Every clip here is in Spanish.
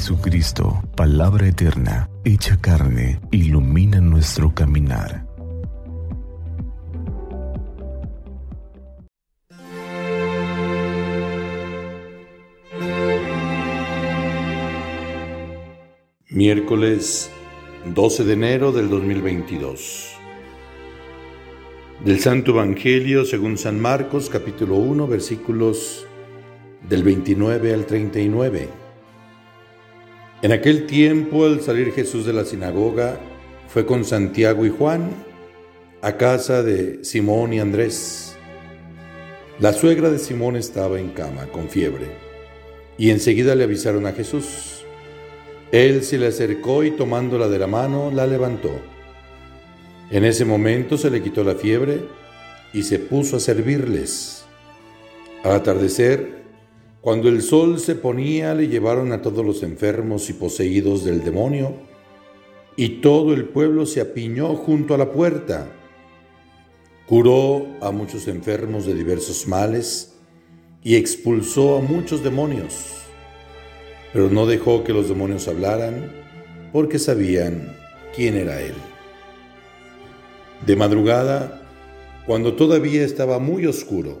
Jesucristo, palabra eterna, hecha carne, ilumina nuestro caminar. Miércoles 12 de enero del 2022. Del Santo Evangelio según San Marcos capítulo 1 versículos del 29 al 39. En aquel tiempo, al salir Jesús de la sinagoga, fue con Santiago y Juan a casa de Simón y Andrés. La suegra de Simón estaba en cama con fiebre y enseguida le avisaron a Jesús. Él se le acercó y tomándola de la mano la levantó. En ese momento se le quitó la fiebre y se puso a servirles. Al atardecer, cuando el sol se ponía, le llevaron a todos los enfermos y poseídos del demonio, y todo el pueblo se apiñó junto a la puerta. Curó a muchos enfermos de diversos males y expulsó a muchos demonios, pero no dejó que los demonios hablaran porque sabían quién era él. De madrugada, cuando todavía estaba muy oscuro,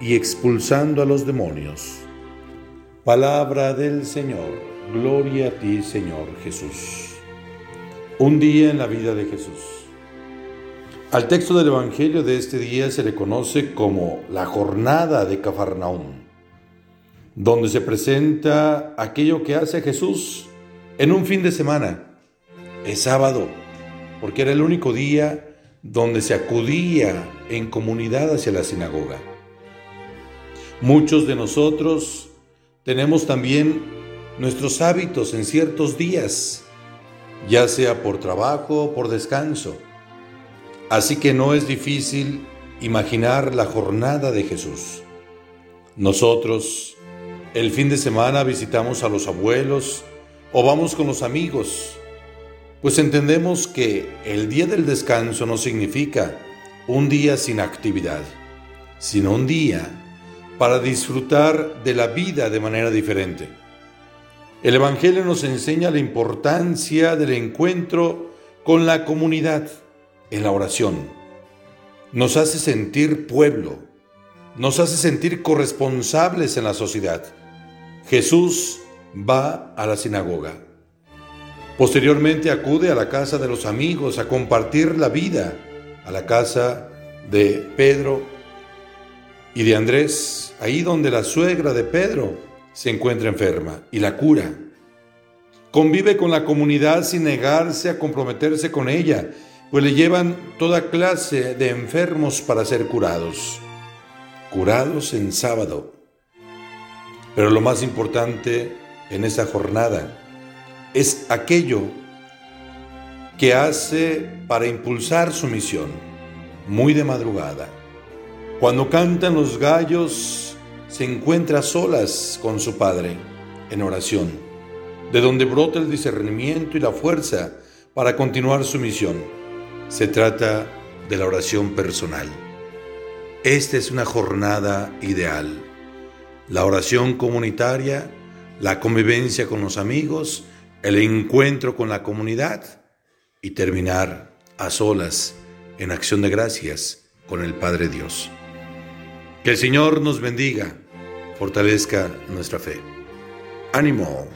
y expulsando a los demonios. Palabra del Señor. Gloria a ti, Señor Jesús. Un día en la vida de Jesús. Al texto del Evangelio de este día se le conoce como la jornada de Cafarnaún, donde se presenta aquello que hace Jesús en un fin de semana. Es sábado, porque era el único día donde se acudía en comunidad hacia la sinagoga. Muchos de nosotros tenemos también nuestros hábitos en ciertos días, ya sea por trabajo o por descanso. Así que no es difícil imaginar la jornada de Jesús. Nosotros el fin de semana visitamos a los abuelos o vamos con los amigos, pues entendemos que el día del descanso no significa un día sin actividad, sino un día para disfrutar de la vida de manera diferente. El Evangelio nos enseña la importancia del encuentro con la comunidad en la oración. Nos hace sentir pueblo, nos hace sentir corresponsables en la sociedad. Jesús va a la sinagoga. Posteriormente acude a la casa de los amigos a compartir la vida, a la casa de Pedro y de Andrés, ahí donde la suegra de Pedro se encuentra enferma y la cura. Convive con la comunidad sin negarse a comprometerse con ella, pues le llevan toda clase de enfermos para ser curados. Curados en sábado. Pero lo más importante en esa jornada es aquello que hace para impulsar su misión, muy de madrugada cuando cantan los gallos, se encuentra solas con su Padre en oración, de donde brota el discernimiento y la fuerza para continuar su misión. Se trata de la oración personal. Esta es una jornada ideal. La oración comunitaria, la convivencia con los amigos, el encuentro con la comunidad y terminar a solas en acción de gracias con el Padre Dios. Que el Señor nos bendiga, fortalezca nuestra fe. Ánimo.